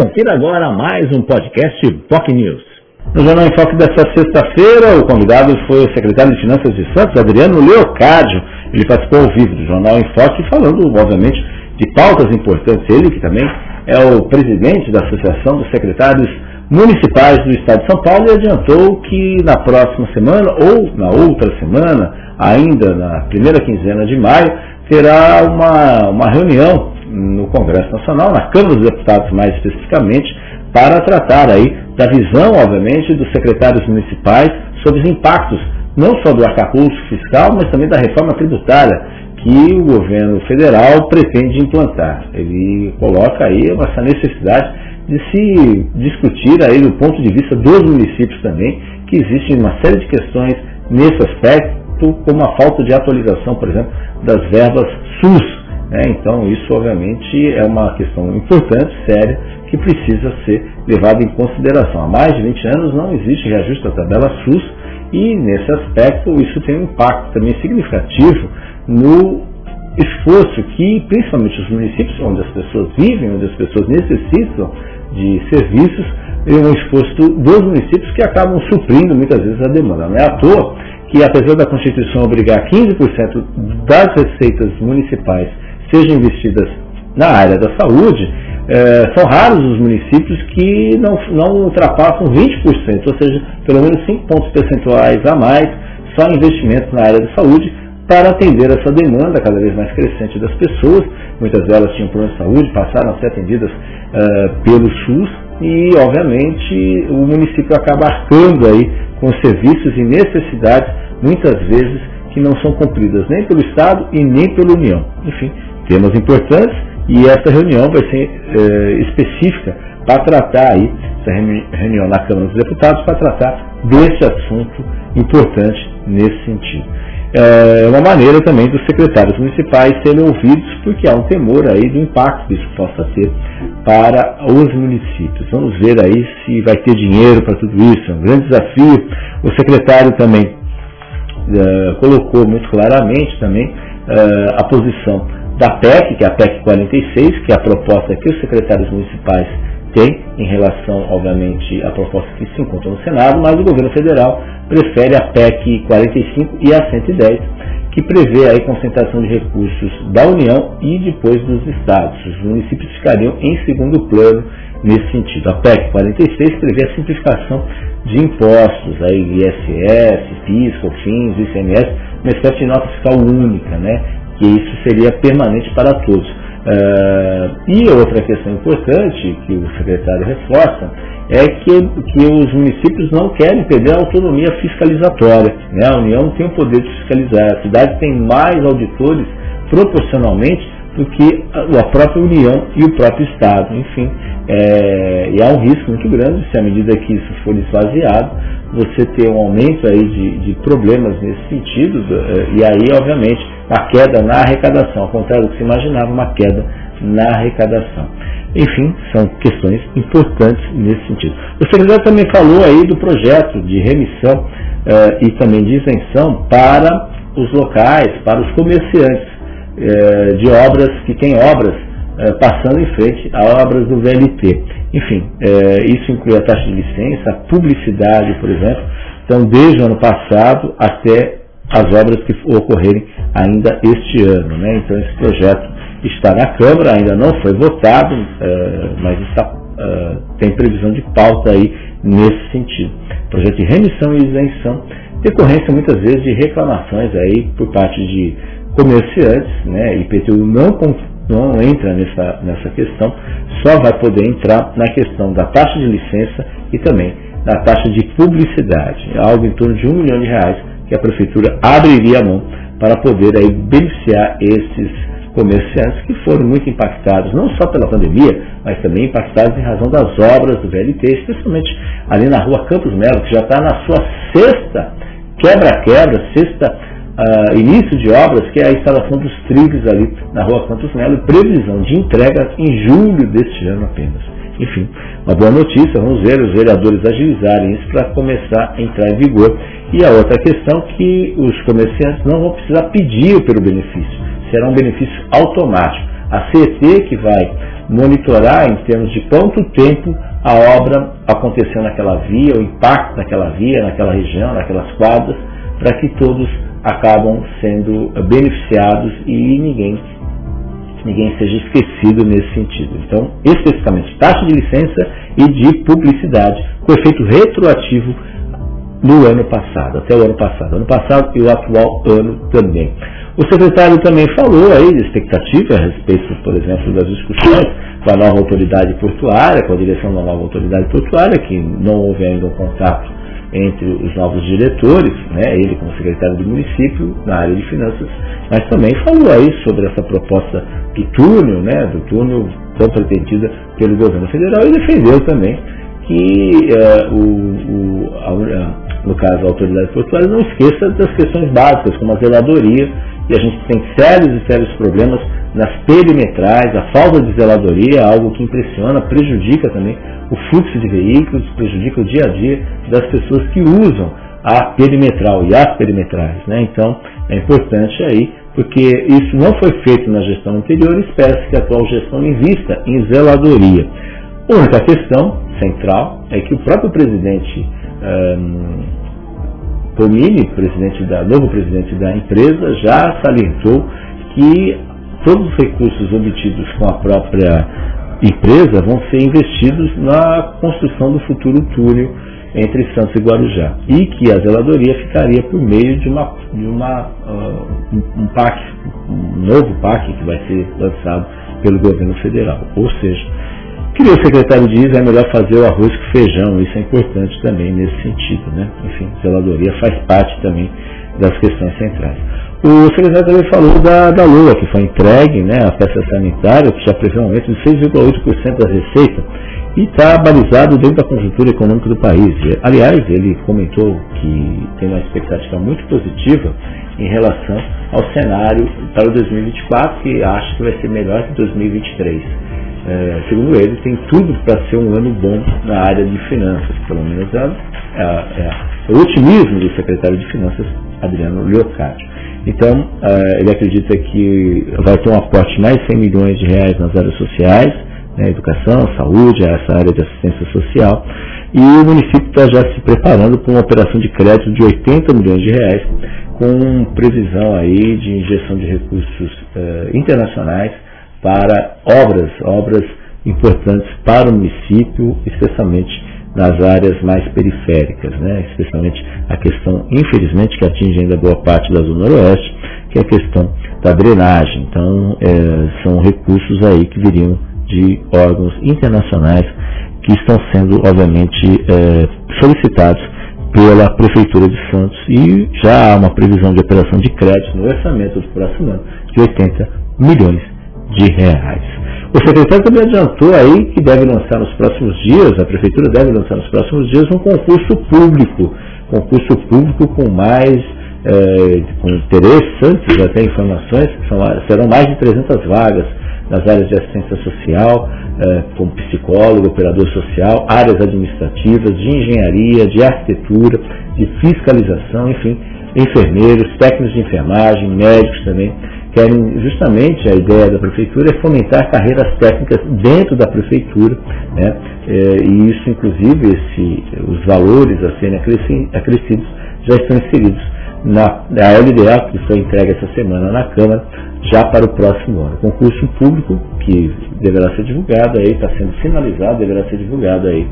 Confira agora mais um podcast POC News. No Jornal em Foque desta sexta-feira, o convidado foi o secretário de Finanças de Santos, Adriano Leocádio. Ele participou ao vivo do Jornal em Foque, falando, obviamente, de pautas importantes. Ele, que também é o presidente da Associação dos Secretários Municipais do Estado de São Paulo, e adiantou que na próxima semana, ou na outra semana, ainda na primeira quinzena de maio, terá uma, uma reunião no Congresso Nacional, na Câmara dos Deputados mais especificamente, para tratar aí da visão, obviamente, dos secretários municipais sobre os impactos não só do arcabouço fiscal, mas também da reforma tributária que o governo federal pretende implantar. Ele coloca aí essa necessidade de se discutir aí do ponto de vista dos municípios também, que existe uma série de questões nesse aspecto, como a falta de atualização, por exemplo, das verbas SUS, né? Então, isso obviamente é uma questão importante, séria, que precisa ser levada em consideração. Há mais de 20 anos não existe reajuste da tabela SUS e, nesse aspecto, isso tem um impacto também significativo no esforço que, principalmente os municípios onde as pessoas vivem, onde as pessoas necessitam de serviços, é um esforço dos municípios que acabam suprindo muitas vezes a demanda. Não é à toa que, apesar da Constituição obrigar 15% das receitas municipais sejam investidas na área da saúde, é, são raros os municípios que não, não ultrapassam 20%, ou seja, pelo menos 5 pontos percentuais a mais só em investimentos na área da saúde para atender essa demanda cada vez mais crescente das pessoas. Muitas delas tinham problemas de saúde, passaram a ser atendidas uh, pelo SUS e, obviamente, o município acaba arcando aí com serviços e necessidades, muitas vezes, que não são cumpridas nem pelo Estado e nem pela União. Enfim, temas importantes e essa reunião vai ser é, específica para tratar aí, essa reunião na Câmara dos Deputados, para tratar desse assunto importante nesse sentido. É uma maneira também dos secretários municipais serem ouvidos, porque há um temor aí do impacto que isso possa ter para os municípios. Vamos ver aí se vai ter dinheiro para tudo isso, é um grande desafio. O secretário também é, colocou muito claramente também é, a posição da PEC, que é a PEC 46, que é a proposta que os secretários municipais têm em relação, obviamente, à proposta que se encontra no Senado, mas o governo federal prefere a PEC 45 e a 110, que prevê a concentração de recursos da União e depois dos estados. Os municípios ficariam em segundo plano nesse sentido. A PEC 46 prevê a simplificação de impostos, aí ISS, PIS, COFINS, ICMS, uma espécie de nota fiscal única, né? Que isso seria permanente para todos. Uh, e outra questão importante que o secretário reforça é que, que os municípios não querem perder a autonomia fiscalizatória. Né? A União tem o poder de fiscalizar, a cidade tem mais auditores proporcionalmente do que a própria União e o próprio Estado. Enfim, é, e há um risco muito grande se à medida que isso for esvaziado, você ter um aumento aí de, de problemas nesse sentido, é, e aí, obviamente, uma queda na arrecadação, ao contrário do que se imaginava, uma queda na arrecadação. Enfim, são questões importantes nesse sentido. O secretário também falou aí do projeto de remissão uh, e também de isenção para os locais, para os comerciantes uh, de obras que têm obras uh, passando em frente a obras do VLT. Enfim, isso inclui a taxa de licença, a publicidade, por exemplo. Então, desde o ano passado até as obras que ocorrerem ainda este ano. Né? Então esse projeto está na Câmara, ainda não foi votado, uh, mas está, uh, tem previsão de pauta aí nesse sentido. Projeto de remissão e isenção, decorrência muitas vezes de reclamações aí por parte de comerciantes, né? IPTU não, não entra nessa, nessa questão, só vai poder entrar na questão da taxa de licença e também da taxa de publicidade, algo em torno de um milhão de reais que a prefeitura abriria a mão para poder aí beneficiar esses comerciantes que foram muito impactados, não só pela pandemia, mas também impactados em razão das obras do VLT, especialmente ali na rua Campos Melo, que já está na sua sexta quebra-quebra, sexta uh, início de obras, que é a instalação dos trilhos ali na rua Campos Melo, e previsão de entrega em julho deste ano apenas. Enfim, uma boa notícia, vamos ver os vereadores agilizarem isso para começar a entrar em vigor. E a outra questão que os comerciantes não vão precisar pedir pelo benefício, será um benefício automático. A CET que vai monitorar em termos de quanto tempo a obra aconteceu naquela via, o impacto naquela via, naquela região, naquelas quadras, para que todos acabam sendo beneficiados e ninguém, ninguém seja esquecido nesse sentido. Então, especificamente, taxa de licença e de publicidade, com efeito retroativo no ano passado, até o ano passado, ano passado e o atual ano também. O secretário também falou aí de expectativa a respeito, por exemplo, das discussões com a nova autoridade portuária, com a direção da nova autoridade portuária, que não houve ainda um contato entre os novos diretores, né, ele como secretário do município na área de finanças, mas também falou aí sobre essa proposta do túnel, né, do túnel tão pretendida pelo governo federal e defendeu também que uh, o, o, a, no caso a autoridade portuária não esqueça das questões básicas como a zeladoria e a gente tem sérios e sérios problemas nas perimetrais, a falta de zeladoria é algo que impressiona, prejudica também o fluxo de veículos, prejudica o dia a dia das pessoas que usam a perimetral e as perimetrais. Né? Então é importante aí, porque isso não foi feito na gestão anterior e espera-se que a atual gestão invista em zeladoria. A única questão central é que o próprio presidente um, Tomini, presidente da, novo presidente da empresa, já salientou que todos os recursos obtidos com a própria empresa vão ser investidos na construção do futuro túnel entre Santos e Guarujá e que a zeladoria ficaria por meio de, uma, de uma, uh, um, um novo PAC que vai ser lançado pelo governo federal. Ou seja, que o secretário diz, é melhor fazer o arroz que feijão, isso é importante também nesse sentido. Né? Enfim, zeladoria faz parte também das questões centrais. O secretário também falou da, da Lua, que foi entregue, né, a peça sanitária, que já prevê um aumento de 6,8% da receita e está balizado dentro da conjuntura econômica do país. Aliás, ele comentou que tem uma expectativa muito positiva em relação ao cenário para o 2024, que acha que vai ser melhor que 2023 é, segundo ele, tem tudo para ser um ano bom na área de finanças, pelo menos é, é, é o otimismo do secretário de Finanças, Adriano Leocádio. Então, é, ele acredita que vai ter um aporte de mais de 100 milhões de reais nas áreas sociais, né, educação, saúde, essa área de assistência social, e o município está já se preparando para uma operação de crédito de 80 milhões de reais, com previsão aí de injeção de recursos uh, internacionais para obras, obras importantes para o município, especialmente nas áreas mais periféricas, né? especialmente a questão, infelizmente, que atinge ainda boa parte da Zona Oeste, que é a questão da drenagem. Então, é, são recursos aí que viriam de órgãos internacionais que estão sendo, obviamente, é, solicitados pela Prefeitura de Santos e já há uma previsão de operação de crédito no orçamento do próximo ano de 80 milhões de reais. O secretário também adiantou aí que deve lançar nos próximos dias, a Prefeitura deve lançar nos próximos dias um concurso público, concurso público com mais, é, com interessantes até informações, são, serão mais de 300 vagas nas áreas de assistência social, é, como psicólogo, operador social, áreas administrativas, de engenharia, de arquitetura, de fiscalização, enfim, enfermeiros, técnicos de enfermagem, médicos também querem justamente a ideia da prefeitura é fomentar carreiras técnicas dentro da prefeitura, né? É, e isso inclusive esse, os valores a serem acrescidos já estão inseridos na, na LDA que foi entregue essa semana na Câmara já para o próximo ano. Concurso público que deverá ser divulgado aí, está sendo finalizado, deverá ser divulgado aí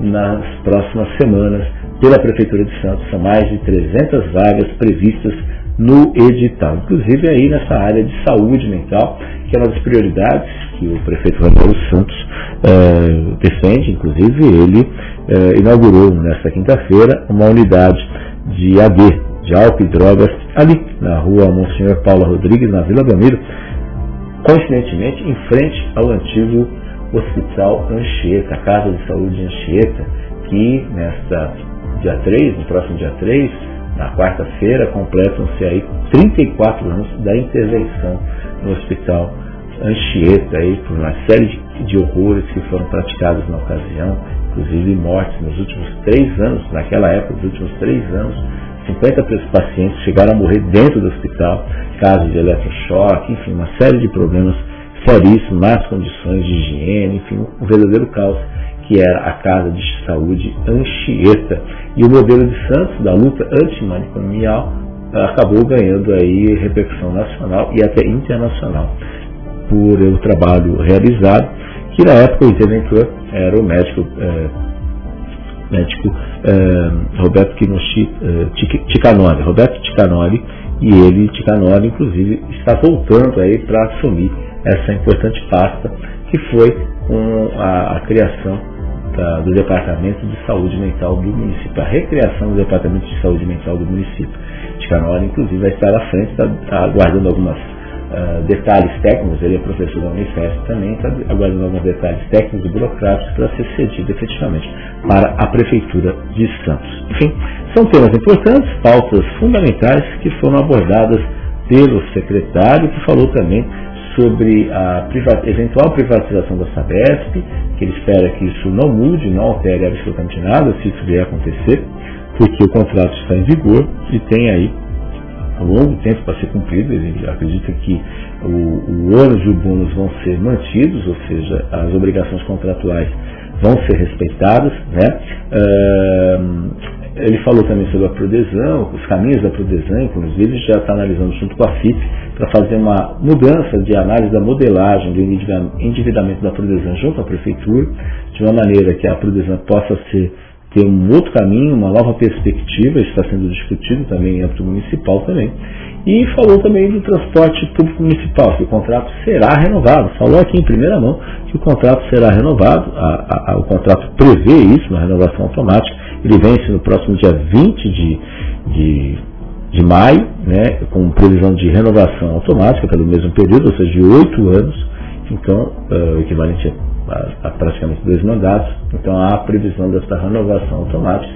nas próximas semanas pela Prefeitura de Santos. São mais de 300 vagas previstas no edital. Inclusive aí nessa área de saúde mental, que é uma das prioridades que o prefeito Ramiro Santos é, defende, inclusive ele é, inaugurou nesta quinta-feira uma unidade de AD, de álcool e drogas, ali na rua Monsenhor Paula Rodrigues, na Vila Belmiro, coincidentemente em frente ao antigo Hospital Anchieta, Casa de Saúde Anchieta, que nesta dia 3, no próximo dia 3, na quarta-feira completam-se aí 34 anos da intervenção no hospital Anchieta aí por uma série de, de horrores que foram praticados na ocasião, inclusive mortes nos últimos três anos, naquela época, nos últimos três anos, 50 pacientes chegaram a morrer dentro do hospital, casos de eletrochoque, enfim, uma série de problemas seríssimo, más condições de higiene, enfim, um verdadeiro caos que era a Casa de Saúde Anchieta. E o modelo de Santos, da luta antimanicomial, acabou ganhando aí repercussão nacional e até internacional por o trabalho realizado, que na época o interventor era o médico, é, médico é, Roberto Kinoshi, é, Ticanoli, Roberto Ticanoli, e ele, Ticanoli, inclusive, está voltando aí para assumir essa importante pasta que foi com a, a criação da, do Departamento de Saúde Mental do município, a recriação do Departamento de Saúde Mental do município. Ticanoli, inclusive, vai estar à frente, está, está aguardando algumas uh, detalhes técnicos, ele é professor da Unifesp também, está aguardando alguns detalhes técnicos e burocráticos para ser cedido efetivamente para a Prefeitura de Santos. Enfim, são temas importantes, pautas fundamentais que foram abordadas pelo secretário, que falou também sobre a eventual privatização da Sabesp, que ele espera que isso não mude, não altere absolutamente nada, se isso vier a acontecer, porque o contrato está em vigor e tem aí longo tempo para ser cumprido. Ele acredita que o, o ônus e o bônus vão ser mantidos, ou seja, as obrigações contratuais vão ser respeitadas. Né? Uh, ele falou também sobre a Prodesão, os caminhos da Prodesão, inclusive, já está analisando junto com a FIP para fazer uma mudança de análise da modelagem do endividamento da Prodesão junto à Prefeitura, de uma maneira que a Prodesão possa ser ter um outro caminho, uma nova perspectiva, está sendo discutido também em âmbito municipal também. E falou também do transporte público municipal, que o contrato será renovado. Falou aqui em primeira mão que o contrato será renovado, a, a, a, o contrato prevê isso, uma renovação automática. Ele vence no próximo dia 20 de, de, de maio, né, com previsão de renovação automática pelo mesmo período, ou seja, de oito anos, então, uh, equivalente a há praticamente dois mandatos, então há a previsão dessa renovação automática,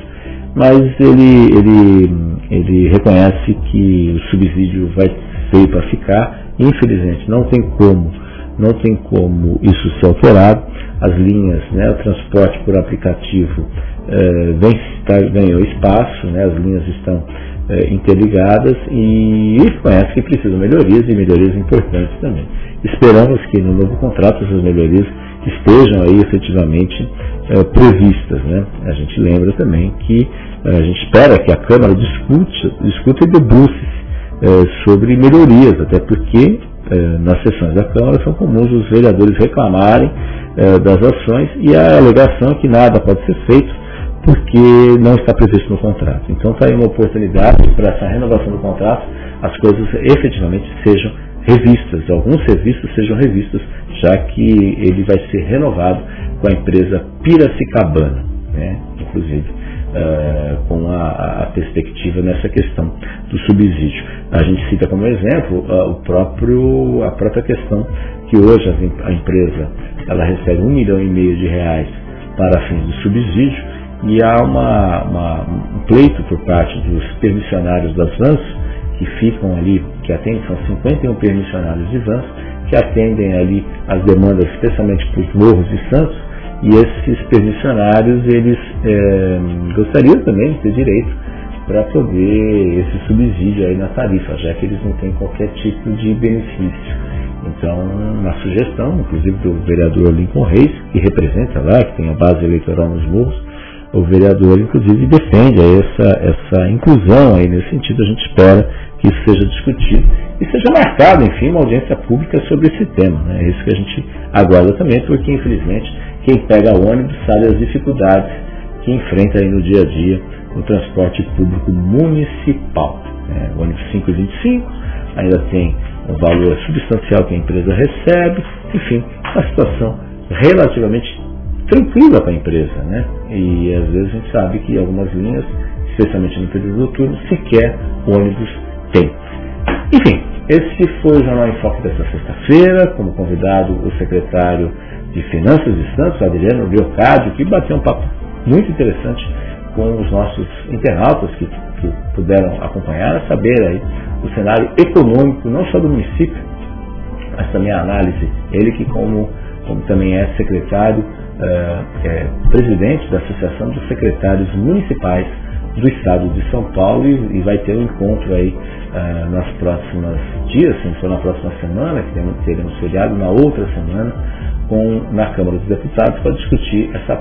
mas ele, ele, ele reconhece que o subsídio vai veio para ficar, infelizmente não tem como, não tem como isso ser alterado, as linhas, né, o transporte por aplicativo eh, vem, tá, ganhou espaço, né, as linhas estão eh, interligadas e reconhece que precisam melhorias e melhorias importantes também. Esperamos que no novo contrato essas melhorias estejam aí efetivamente é, previstas. Né? A gente lembra também que a gente espera que a Câmara discute, discute e debruce sobre melhorias, até porque nas sessões da Câmara são comuns os vereadores reclamarem das ações e a alegação é que nada pode ser feito porque não está previsto no contrato. Então está aí uma oportunidade para essa renovação do contrato, as coisas efetivamente sejam revistas, alguns serviços sejam revistos, já que ele vai ser renovado com a empresa Piracicabana, né? inclusive uh, com a, a, perspectiva nessa questão do subsídio. A gente cita como exemplo uh, o próprio, a própria questão que hoje a, a empresa ela recebe um milhão e meio de reais para fins de subsídio e há uma, uma, um pleito por parte dos permissionários das vans que ficam ali, que atendem, são 51 permissionários de vans, que atendem ali as demandas, especialmente para os morros de Santos, e esses permissionários, eles é, gostariam também de ter direito para poder esse subsídio aí na tarifa, já que eles não têm qualquer tipo de benefício. Então, uma sugestão, inclusive do vereador Lincoln Reis, que representa lá, que tem a base eleitoral nos morros, o vereador, inclusive, defende essa, essa inclusão aí nesse sentido. A gente espera que isso seja discutido e seja marcado, enfim, uma audiência pública sobre esse tema. Né? É isso que a gente aguarda também, porque, infelizmente, quem pega ônibus sabe as dificuldades que enfrenta no dia a dia no transporte público municipal. Né? O ônibus 525 ainda tem um valor substancial que a empresa recebe, enfim, uma situação relativamente tranquila para a empresa. Né? E às vezes a gente sabe que algumas linhas, especialmente no período noturno, sequer ônibus tem. Enfim, esse foi o Jornal em Foco desta sexta-feira, como convidado o secretário de Finanças de Santos, Adriano Leocádio, que bateu um papo muito interessante com os nossos internautas que, que puderam acompanhar, saber aí o cenário econômico, não só do município, mas também a análise, ele que como, como também é secretário, uh, é presidente da Associação dos Secretários Municipais do estado de São Paulo e, e vai ter um encontro aí uh, nas próximas dias, se não for na próxima semana, que teremos feriado, na outra semana, com, na Câmara dos Deputados para discutir essa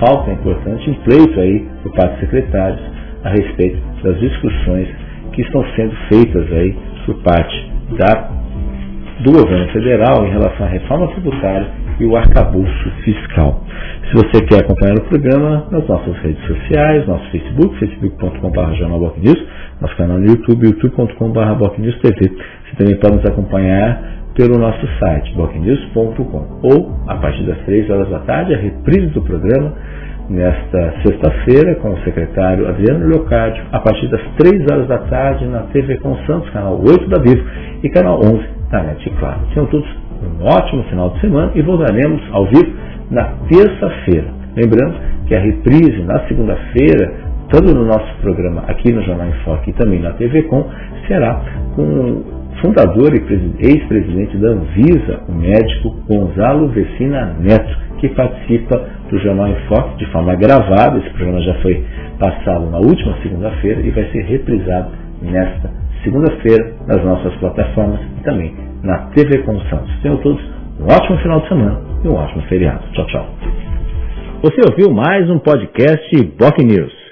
pauta importante, em pleito aí por parte dos secretários a respeito das discussões que estão sendo feitas aí por parte da, do governo federal em relação à reforma tributária e o arcabouço fiscal. Se você quer acompanhar o programa nas nossas redes sociais, nosso Facebook, facebook.com.br jornalbocnews, nosso canal no YouTube, youtube.com.br bocnewstv. Você também pode nos acompanhar pelo nosso site, bocnews.com, ou a partir das 3 horas da tarde, a reprise do programa nesta sexta-feira com o secretário Adriano Leocádio, a partir das 3 horas da tarde na TV Com Santos, canal 8 da Vivo e canal 11 da NET Claro. Tenham todos um ótimo final de semana e voltaremos ao vivo na terça-feira. Lembrando que a reprise na segunda-feira, tanto no nosso programa aqui no Jornal em Foque e também na TV Com, será com o fundador e ex-presidente da Anvisa, o médico Gonzalo Vecina Neto, que participa do Jornal em Foque de forma gravada. Esse programa já foi passado na última segunda-feira e vai ser reprisado nesta segunda-feira nas nossas plataformas e também na TV Com Santos. Tenham todos um ótimo final de semana e um ótimo feriado. Tchau, tchau. Você ouviu mais um podcast Boc News.